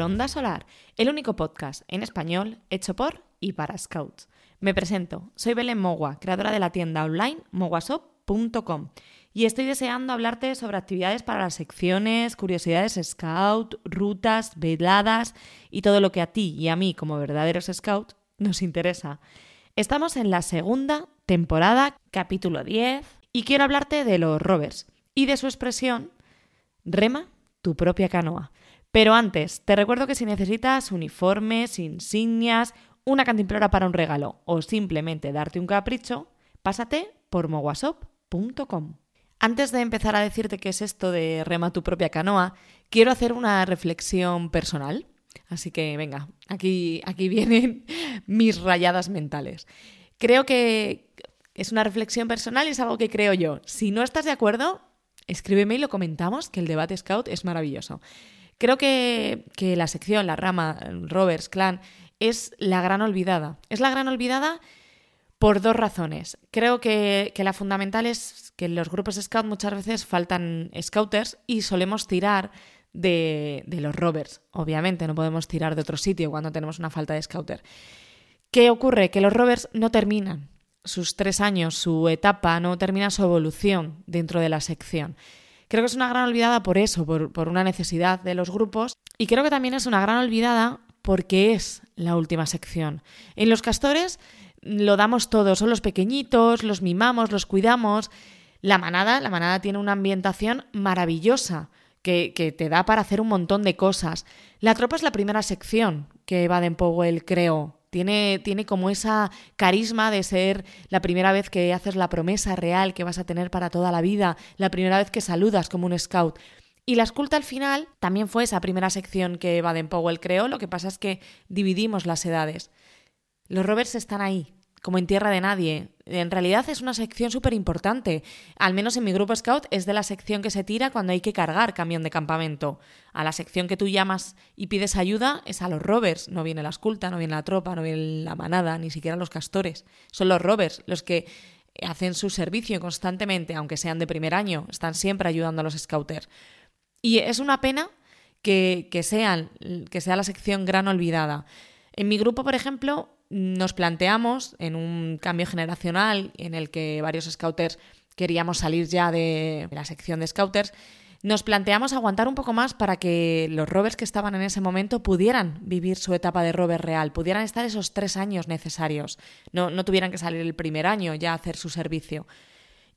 escuchando Ronda Solar, el único podcast en español hecho por y para Scouts. Me presento, soy Belén Mogua, creadora de la tienda online moguasop.com y estoy deseando hablarte sobre actividades para las secciones, curiosidades Scout, rutas, veladas y todo lo que a ti y a mí como verdaderos Scouts nos interesa. Estamos en la segunda temporada, capítulo 10, y quiero hablarte de los rovers y de su expresión rema tu propia canoa. Pero antes, te recuerdo que si necesitas uniformes, insignias, una cantimplora para un regalo o simplemente darte un capricho, pásate por moguasop.com. Antes de empezar a decirte qué es esto de rema tu propia canoa, quiero hacer una reflexión personal. Así que venga, aquí, aquí vienen mis rayadas mentales. Creo que es una reflexión personal y es algo que creo yo. Si no estás de acuerdo, escríbeme y lo comentamos, que el debate Scout es maravilloso. Creo que, la sección, la rama, Rovers, Clan, es la gran olvidada. Es la gran olvidada por dos razones. Creo que, la fundamental es que en los grupos Scout muchas veces faltan Scouters y solemos tirar de, de, los rovers. Obviamente, no podemos tirar de otro sitio cuando tenemos una falta de scouter. ¿Qué ocurre? Que los rovers no terminan sus tres años, su etapa, no termina su evolución dentro de la sección. Creo que es una gran olvidada por eso, por, una necesidad de los grupos. Y creo que también es una gran olvidada porque es la última sección. En los castores lo damos todo, son los pequeñitos, los mimamos, los cuidamos. La manada, la manada tiene una ambientación maravillosa que, que te da para hacer un montón de cosas. La tropa es la primera sección que Baden Powell creó tiene, tiene como esa carisma de ser la primera vez que haces la promesa real que vas a tener para toda la vida, la primera vez que saludas como un scout. Y la esculta al final también fue esa primera sección que Baden Powell creó, lo que pasa es que dividimos las edades. Los rovers están ahí, como en tierra de nadie. En realidad es una sección súper importante. Al menos en mi grupo Scout es de la sección que se tira cuando hay que cargar camión de campamento. A la sección que tú llamas y pides ayuda es a los rovers. No viene la esculta, no viene la tropa, no viene la manada, ni siquiera los castores. Son los rovers los que hacen su servicio constantemente, aunque sean de primer año. Están siempre ayudando a los scouters. Y es una pena que, sea la sección gran olvidada. En mi grupo, por ejemplo, nos planteamos en un cambio generacional en el que varios scouters queríamos salir ya de la sección de scouters, nos planteamos aguantar un poco más para que los rovers que estaban en ese momento pudieran vivir su etapa de rover real, pudieran estar esos tres años necesarios, no, no tuvieran que salir el primer año ya a hacer su servicio.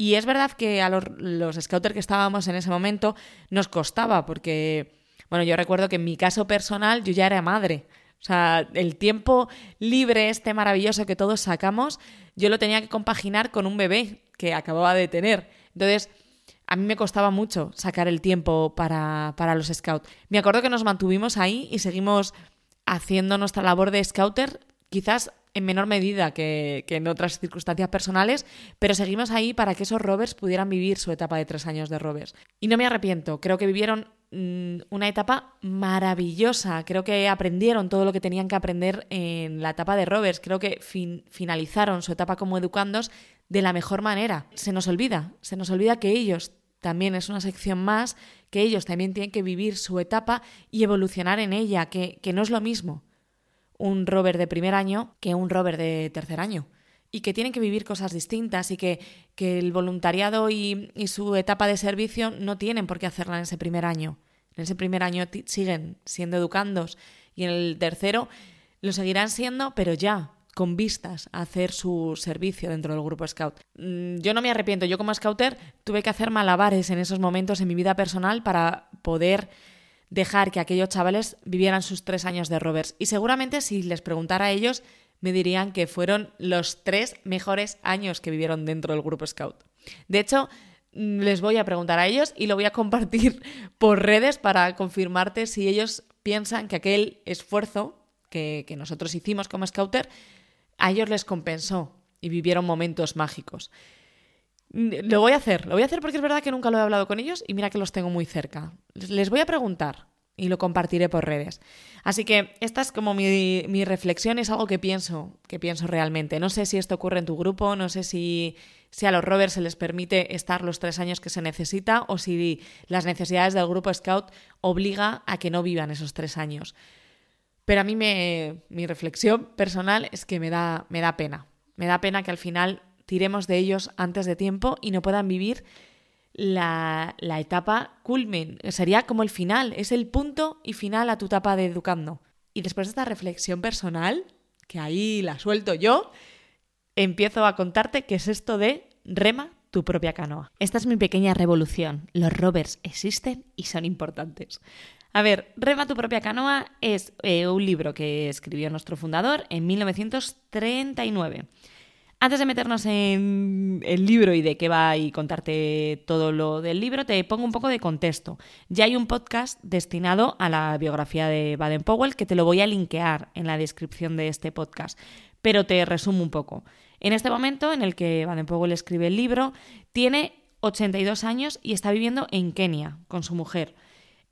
Y es verdad que a los, scouters que estábamos en ese momento nos costaba, porque, bueno, yo recuerdo que en mi caso personal yo ya era madre. O sea, el tiempo libre este maravilloso que todos sacamos, yo lo tenía que compaginar con un bebé que acababa de tener. Entonces, a mí me costaba mucho sacar el tiempo para, para los scouts. Me acuerdo que nos mantuvimos ahí y seguimos haciendo nuestra labor de scouter, quizás en menor medida que, en otras circunstancias personales, pero seguimos ahí para que esos rovers pudieran vivir su etapa de tres años de rovers. Y no me arrepiento, creo que vivieron Mm, una etapa maravillosa. Creo que aprendieron todo lo que tenían que aprender en la etapa de Rovers. Creo que finalizaron su etapa como educandos de la mejor manera. Se nos olvida, se nos olvida que ellos también es una sección más, que ellos también tienen que vivir su etapa y evolucionar en ella, que no es lo mismo un rover de primer año que un rover de tercer año y que tienen que vivir cosas distintas y que, que el voluntariado y, y, su etapa de servicio no tienen por qué hacerla en ese primer año. En ese primer año siguen siendo educandos y en el tercero lo seguirán siendo, pero ya con vistas a hacer su servicio dentro del grupo Scout. Mm, yo no me arrepiento, yo como Scouter tuve que hacer malabares en esos momentos en mi vida personal para poder dejar que aquellos chavales vivieran sus tres años de rovers. Y seguramente si les preguntara a ellos, me dirían que fueron los tres mejores años que vivieron dentro del grupo Scout. De hecho, mm, les voy a preguntar a ellos y lo voy a compartir por redes para confirmarte si ellos piensan que aquel esfuerzo que, que nosotros hicimos como Scouter a ellos les compensó y vivieron momentos mágicos. Lo voy a hacer, lo voy a hacer porque es verdad que nunca lo he hablado con ellos y mira que los tengo muy cerca. Les voy a preguntar y lo compartiré por redes. Así que esta es como mi, mi, reflexión, es algo que pienso, que pienso realmente. No sé si esto ocurre en tu grupo, no sé si, si a los rovers se les permite estar los tres años que se necesita o si las necesidades del grupo Scout obliga a que no vivan esos tres años. Pero a mí me, mi reflexión personal es que me da, me da pena. Me da pena que al final tiremos de ellos antes de tiempo y no puedan vivir la, la, etapa culmen. Sería como el final, es el punto y final a tu etapa de educando. Y después de esta reflexión personal, que ahí la suelto yo, empiezo a contarte qué es esto de rema tu propia canoa. Esta es mi pequeña revolución. Los rovers existen y son importantes. A ver, Rema tu propia canoa es eh, un libro que escribió nuestro fundador en 1939. Antes de meternos en el libro y de qué va y contarte todo lo del libro, te pongo un poco de contexto. Ya hay un podcast destinado a la biografía de Baden-Powell que te lo voy a linkear en la descripción de este podcast, pero te resumo un poco. En este momento en el que Baden-Powell escribe el libro, tiene 82 años y está viviendo en Kenia con su mujer.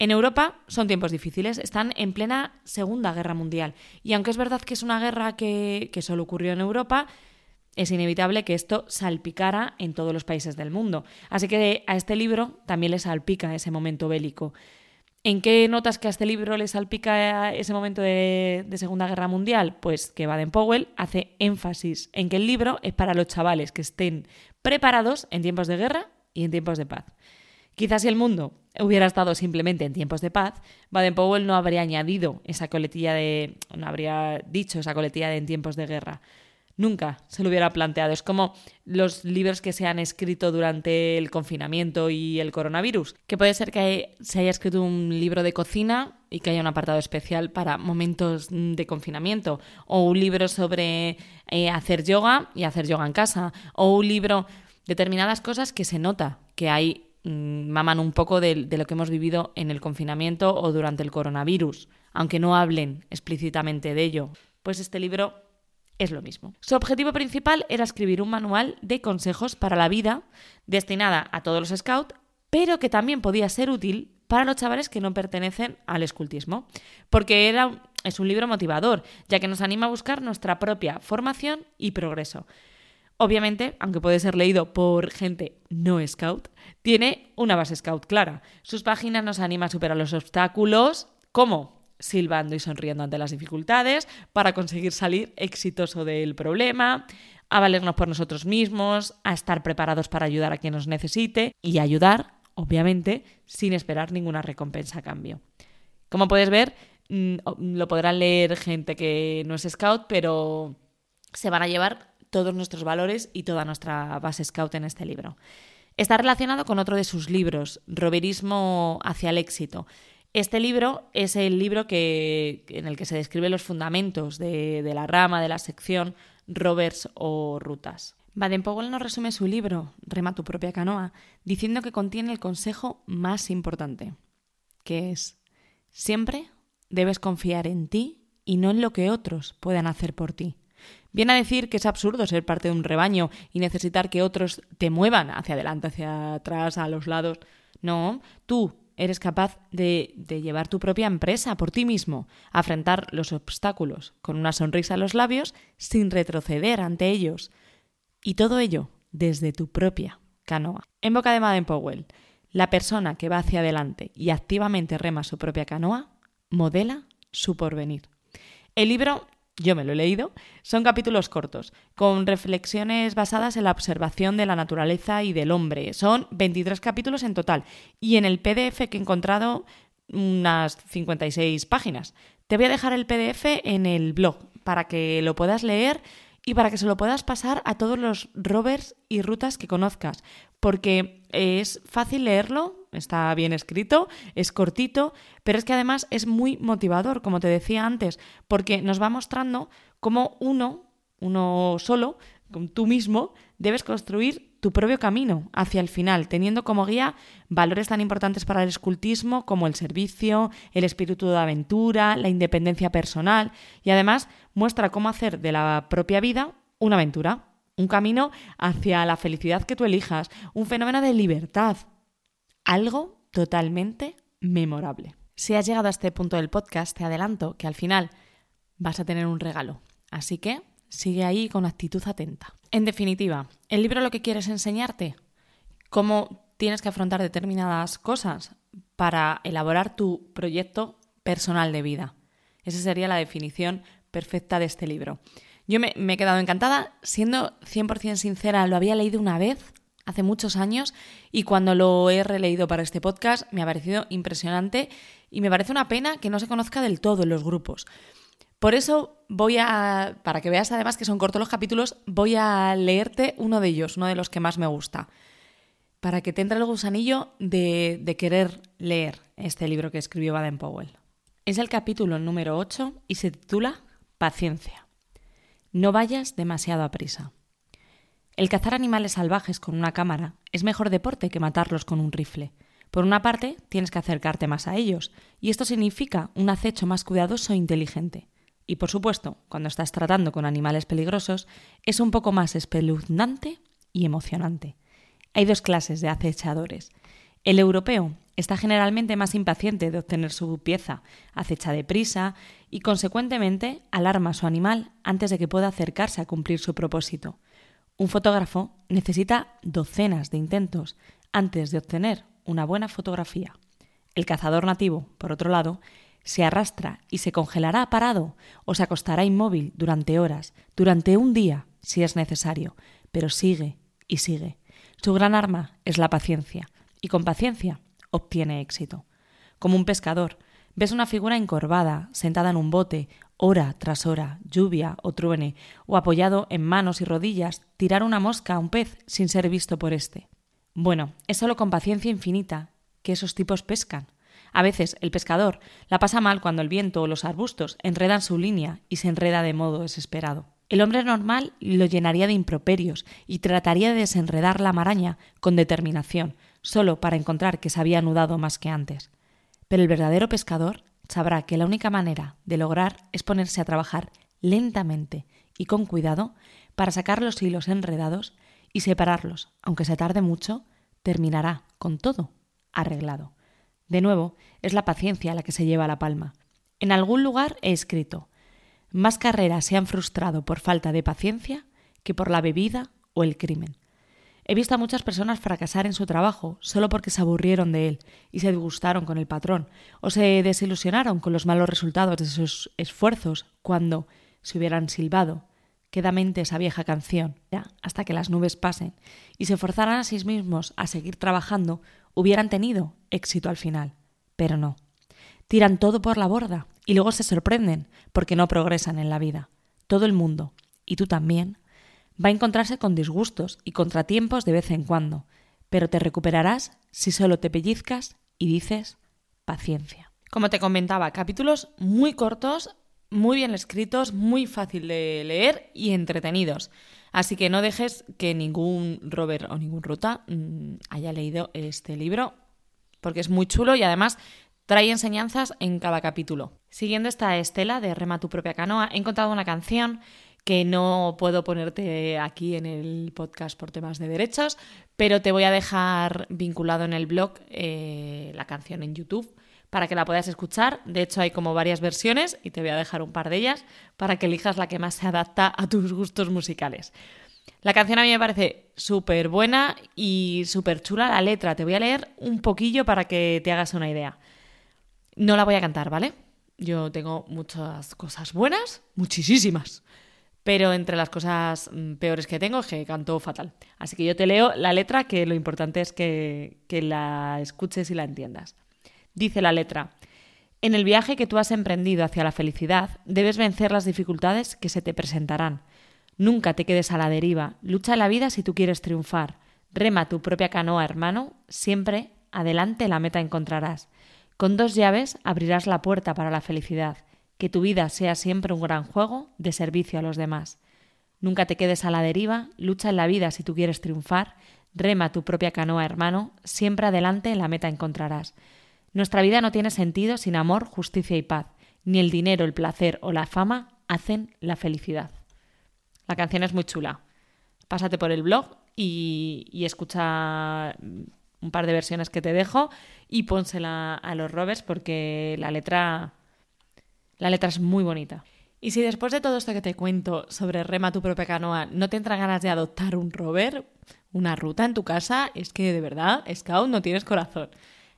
En Europa son tiempos difíciles, están en plena Segunda Guerra Mundial. Y aunque es verdad que es una guerra que, que solo ocurrió en Europa, es inevitable que esto salpicara en todos los países del mundo. Así que a este libro también le salpica ese momento bélico. ¿En qué notas que a este libro le salpica ese momento de, Segunda Guerra Mundial? Pues que Baden-Powell hace énfasis en que el libro es para los chavales que estén preparados en tiempos de guerra y en tiempos de paz. Quizás si el mundo hubiera estado simplemente en tiempos de paz, Baden-Powell no habría añadido esa coletilla de. no habría dicho esa coletilla de en tiempos de guerra. Nunca se lo hubiera planteado. Es como los libros que se han escrito durante el confinamiento y el coronavirus. Que puede ser que se haya escrito un libro de cocina y que haya un apartado especial para momentos de confinamiento. O un libro sobre eh, hacer yoga y hacer yoga en casa. O un libro. determinadas cosas que se nota que hay mm, maman un poco de, de, lo que hemos vivido en el confinamiento o durante el coronavirus, aunque no hablen explícitamente de ello. Pues este libro es lo mismo. Su objetivo principal era escribir un manual de consejos para la vida destinada a todos los scouts, pero que también podía ser útil para los chavales que no pertenecen al escultismo, porque era, es un libro motivador, ya que nos anima a buscar nuestra propia formación y progreso. Obviamente, aunque puede ser leído por gente no scout, tiene una base scout clara. Sus páginas nos anima a superar los obstáculos, como silbando y sonriendo ante las dificultades para conseguir salir exitoso del problema, a valernos por nosotros mismos, a estar preparados para ayudar a quien nos necesite y ayudar, obviamente, sin esperar ninguna recompensa a cambio. Como puedes ver, mm, lo podrán leer gente que no es scout, pero se van a llevar todos nuestros valores y toda nuestra base scout en este libro. Está relacionado con otro de sus libros, Roberismo hacia el éxito, este libro es el libro que, en el que se describen los fundamentos de, la rama, de la sección rovers o rutas. Baden-Powell nos resume su libro, Rema tu propia canoa, diciendo que contiene el consejo más importante, que es, siempre debes confiar en ti y no en lo que otros puedan hacer por ti. Viene a decir que es absurdo ser parte de un rebaño y necesitar que otros te muevan hacia adelante, hacia atrás, a los lados. No, tú eres capaz de, llevar tu propia empresa por ti mismo, afrontar los obstáculos con una sonrisa en los labios sin retroceder ante ellos. Y todo ello desde tu propia canoa. En boca de Madden Powell, la persona que va hacia adelante y activamente rema su propia canoa, modela su porvenir. El libro yo me lo he leído, son capítulos cortos, con reflexiones basadas en la observación de la naturaleza y del hombre. Son 23 capítulos en total y en el PDF que he encontrado unas 56 páginas. Te voy a dejar el PDF en el blog para que lo puedas leer y para que se lo puedas pasar a todos los rovers y rutas que conozcas, porque es fácil leerlo, está bien escrito, es cortito, pero es que además es muy motivador, como te decía antes, porque nos va mostrando cómo uno, uno solo, tú mismo, debes construir tu propio camino hacia el final, teniendo como guía valores tan importantes para el escultismo como el servicio, el espíritu de aventura, la independencia personal y además muestra cómo hacer de la propia vida una aventura, un camino hacia la felicidad que tú elijas, un fenómeno de libertad, algo totalmente memorable. Si has llegado a este punto del podcast, te adelanto que al final vas a tener un regalo. Así que sigue ahí con actitud atenta. En definitiva, el libro lo que quiere es enseñarte cómo tienes que afrontar determinadas cosas para elaborar tu proyecto personal de vida. Esa sería la definición perfecta de este libro. Yo me, he quedado encantada, siendo 100% sincera, lo había leído una vez, hace muchos años, y cuando lo he releído para este podcast me ha parecido impresionante y me parece una pena que no se conozca del todo en los grupos. Por eso voy a, para que veas además que son cortos los capítulos, voy a leerte uno de ellos, uno de los que más me gusta, para que te entre el gusanillo de, de querer leer este libro que escribió Baden Powell. Es el capítulo número 8 y se titula Paciencia. No vayas demasiado a prisa. El cazar animales salvajes con una cámara es mejor deporte que matarlos con un rifle. Por una parte, tienes que acercarte más a ellos, y esto significa un acecho más cuidadoso e inteligente. Y por supuesto, cuando estás tratando con animales peligrosos, es un poco más espeluznante y emocionante. Hay dos clases de acechadores. El europeo está generalmente más impaciente de obtener su pieza, acecha deprisa y consecuentemente alarma a su animal antes de que pueda acercarse a cumplir su propósito. Un fotógrafo necesita docenas de intentos antes de obtener una buena fotografía. El cazador nativo, por otro lado, se arrastra y se congelará parado o se acostará inmóvil durante horas, durante un día, si es necesario, pero sigue y sigue. Su gran arma es la paciencia, y con paciencia obtiene éxito. Como un pescador, ves una figura encorvada, sentada en un bote, hora tras hora, lluvia o truene, o apoyado en manos y rodillas, tirar una mosca a un pez sin ser visto por éste. Bueno, es solo con paciencia infinita que esos tipos pescan. A veces el pescador la pasa mal cuando el viento o los arbustos enredan su línea y se enreda de modo desesperado. El hombre normal lo llenaría de improperios y trataría de desenredar la maraña con determinación, solo para encontrar que se había anudado más que antes. Pero el verdadero pescador sabrá que la única manera de lograr es ponerse a trabajar lentamente y con cuidado para sacar los hilos enredados y separarlos, aunque se tarde mucho, terminará con todo arreglado. De nuevo, es la paciencia la que se lleva la palma. En algún lugar he escrito, más carreras se han frustrado por falta de paciencia que por la bebida o el crimen. He visto a muchas personas fracasar en su trabajo solo porque se aburrieron de él y se disgustaron con el patrón, o se desilusionaron con los malos resultados de sus esfuerzos cuando, se hubieran silbado, quedamente esa vieja canción, ya, hasta que las nubes pasen, y se forzaran a sí mismos a seguir trabajando, hubieran tenido éxito al final. Pero no. Tiran todo por la borda y luego se sorprenden porque no progresan en la vida. Todo el mundo, y tú también, va a encontrarse con disgustos y contratiempos de vez en cuando, pero te recuperarás si solo te pellizcas y dices paciencia. Como te comentaba, capítulos muy cortos, muy bien escritos, muy fácil de leer y entretenidos. Así que no dejes que ningún Robert o ningún Ruta mm, haya leído este libro, porque es muy chulo y además trae enseñanzas en cada capítulo. Siguiendo esta estela de Rema tu propia canoa, he encontrado una canción que no puedo ponerte aquí en el podcast por temas de derechos, pero te voy a dejar vinculado en el blog eh, la canción en YouTube para que la puedas escuchar. De hecho, hay como varias versiones y te voy a dejar un par de ellas para que elijas la que más se adapta a tus gustos musicales. La canción a mí me parece súper buena y súper chula la letra. Te voy a leer un poquillo para que te hagas una idea. No la voy a cantar, ¿vale? Yo tengo muchas cosas buenas, muchísimas. Pero entre las cosas mm, peores que tengo es que canto fatal. Así que yo te leo la letra, que lo importante es que, que la escuches y la entiendas. Dice la letra, en el viaje que tú has emprendido hacia la felicidad, debes vencer las dificultades que se te presentarán. Nunca te quedes a la deriva, lucha la vida si tú quieres triunfar. Rema tu propia canoa, hermano, siempre adelante la meta encontrarás. Con dos llaves abrirás la puerta para la felicidad, que tu vida sea siempre un gran juego de servicio a los demás. Nunca te quedes a la deriva, lucha en la vida si tú quieres triunfar, rema tu propia canoa, hermano, siempre adelante la meta encontrarás. Nuestra vida no tiene sentido sin amor, justicia y paz. Ni el dinero, el placer o la fama hacen la felicidad. La canción es muy chula. Pásate por el blog y, escucha un par de versiones que te dejo y pónsela a los rovers porque la letra, la letra es muy bonita. Y si después de todo esto que te cuento sobre rema tu propia canoa no te entra ganas de adoptar un rover, una ruta en tu casa, es que de verdad, Scout, no tienes corazón.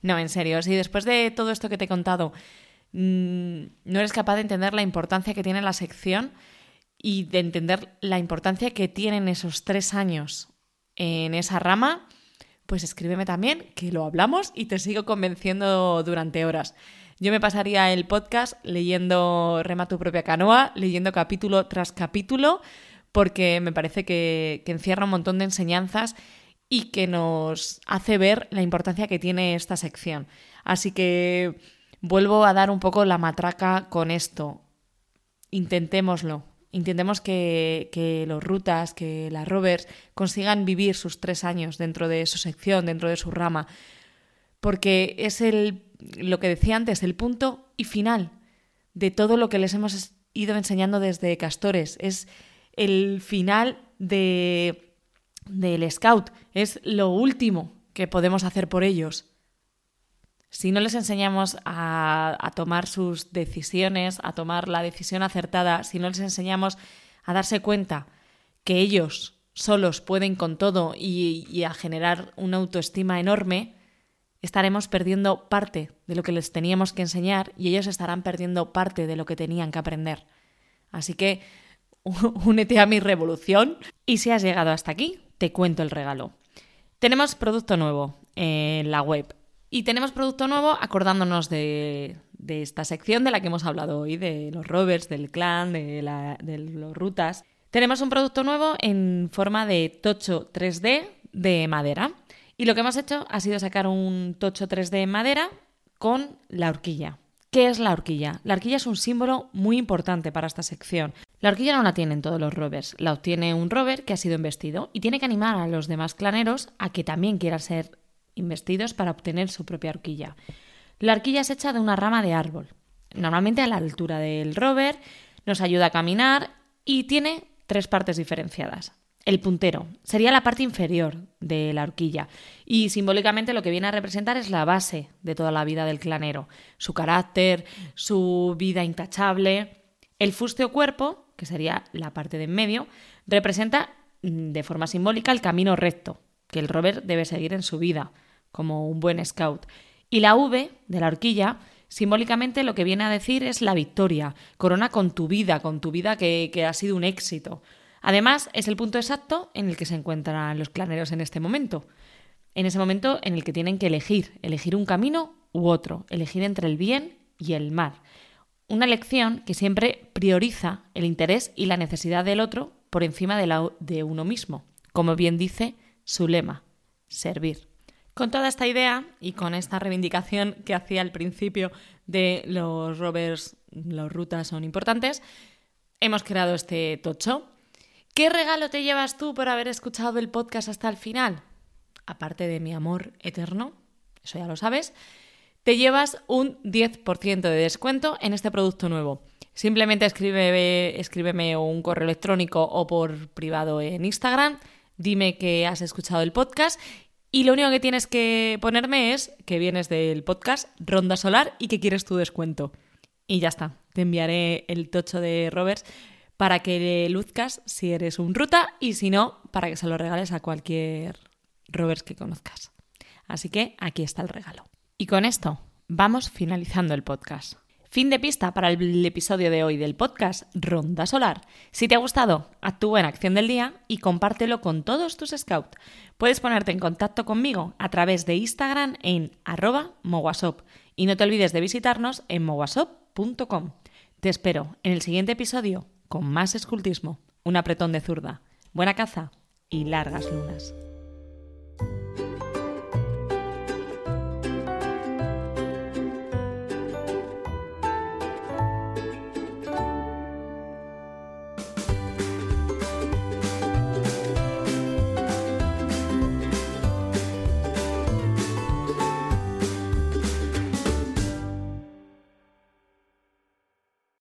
No, en serio, si después de todo esto que te he contado mm, no eres capaz de entender la importancia que tiene la sección y de entender la importancia que tienen esos tres años en esa rama, pues escríbeme también, que lo hablamos y te sigo convenciendo durante horas. Yo me pasaría el podcast leyendo Rema tu propia canoa, leyendo capítulo tras capítulo, porque me parece que, que encierra un montón de enseñanzas y que nos hace ver la importancia que tiene esta sección. Así que vuelvo a dar un poco la matraca con esto. Intentémoslo. Intentemos que, que, los rutas, que las rovers consigan vivir sus tres años dentro de su sección, dentro de su rama, porque es el, lo que decía antes, el punto y final de todo lo que les hemos ido enseñando desde Castores. Es el final de del scout, es lo último que podemos hacer por ellos. Si no les enseñamos a, tomar sus decisiones, a tomar la decisión acertada, si no les enseñamos a darse cuenta que ellos solos pueden con todo y a generar una autoestima enorme, estaremos perdiendo parte de lo que les teníamos que enseñar y ellos estarán perdiendo parte de lo que tenían que aprender. Así que únete a mi revolución y si has llegado hasta aquí, te cuento el regalo. Tenemos producto nuevo en la web y tenemos producto nuevo acordándonos de, esta sección de la que hemos hablado hoy, de los rovers, del clan, de, la, de los rutas. Tenemos un producto nuevo en forma de tocho 3D de madera. Y lo que hemos hecho ha sido sacar un tocho 3D en madera con la horquilla. ¿Qué es la horquilla? La horquilla es un símbolo muy importante para esta sección. La horquilla no la tienen todos los rovers, la obtiene un rover que ha sido investido y tiene que animar a los demás claneros a que también quieran ser investidos para obtener su propia horquilla. La horquilla es hecha de una rama de árbol, normalmente a la altura del rover, nos ayuda a caminar y tiene tres partes diferenciadas. El puntero sería la parte inferior de la horquilla y simbólicamente lo que viene a representar es la base de toda la vida del clanero, su carácter, su vida intachable. El fuste o cuerpo que sería la parte de en medio, representa mm, de forma simbólica el camino recto que el rover debe seguir en su vida, como un buen scout. Y la V de la horquilla, simbólicamente lo que viene a decir es la victoria, corona con tu vida, con tu vida que, que ha sido un éxito. Además, es el punto exacto en el que se encuentran los claneros en este momento. En ese momento en el que tienen que elegir, elegir un camino u otro, elegir entre el bien y el mal. Una lección que siempre prioriza el interés y la necesidad del otro por encima de, de uno mismo, como bien dice su lema, servir. Con toda esta idea y con esta reivindicación que hacía al principio de los rovers, las rutas son importantes, hemos creado este tocho. ¿Qué regalo te llevas tú por haber escuchado el podcast hasta el final? Aparte de mi amor eterno, eso ya lo sabes, te llevas un 10% de descuento en este producto nuevo. Simplemente escríbeme, escríbeme un correo electrónico o por privado en Instagram, dime que has escuchado el podcast y lo único que tienes que ponerme es que vienes del podcast Ronda Solar y que quieres tu descuento. Y ya está, te enviaré el tocho de Roberts para que le luzcas si eres un ruta y si no, para que se lo regales a cualquier Roberts que conozcas. Así que aquí está el regalo. Y con esto vamos finalizando el podcast. Fin de pista para el episodio de hoy del podcast Ronda Solar. Si te ha gustado, actúa en acción del día y compártelo con todos tus scouts. Puedes ponerte en contacto conmigo a través de Instagram en arroba mowasop y no te olvides de visitarnos en mowasop.com. Te espero en el siguiente episodio con más escultismo, un apretón de zurda, buena caza y largas lunas.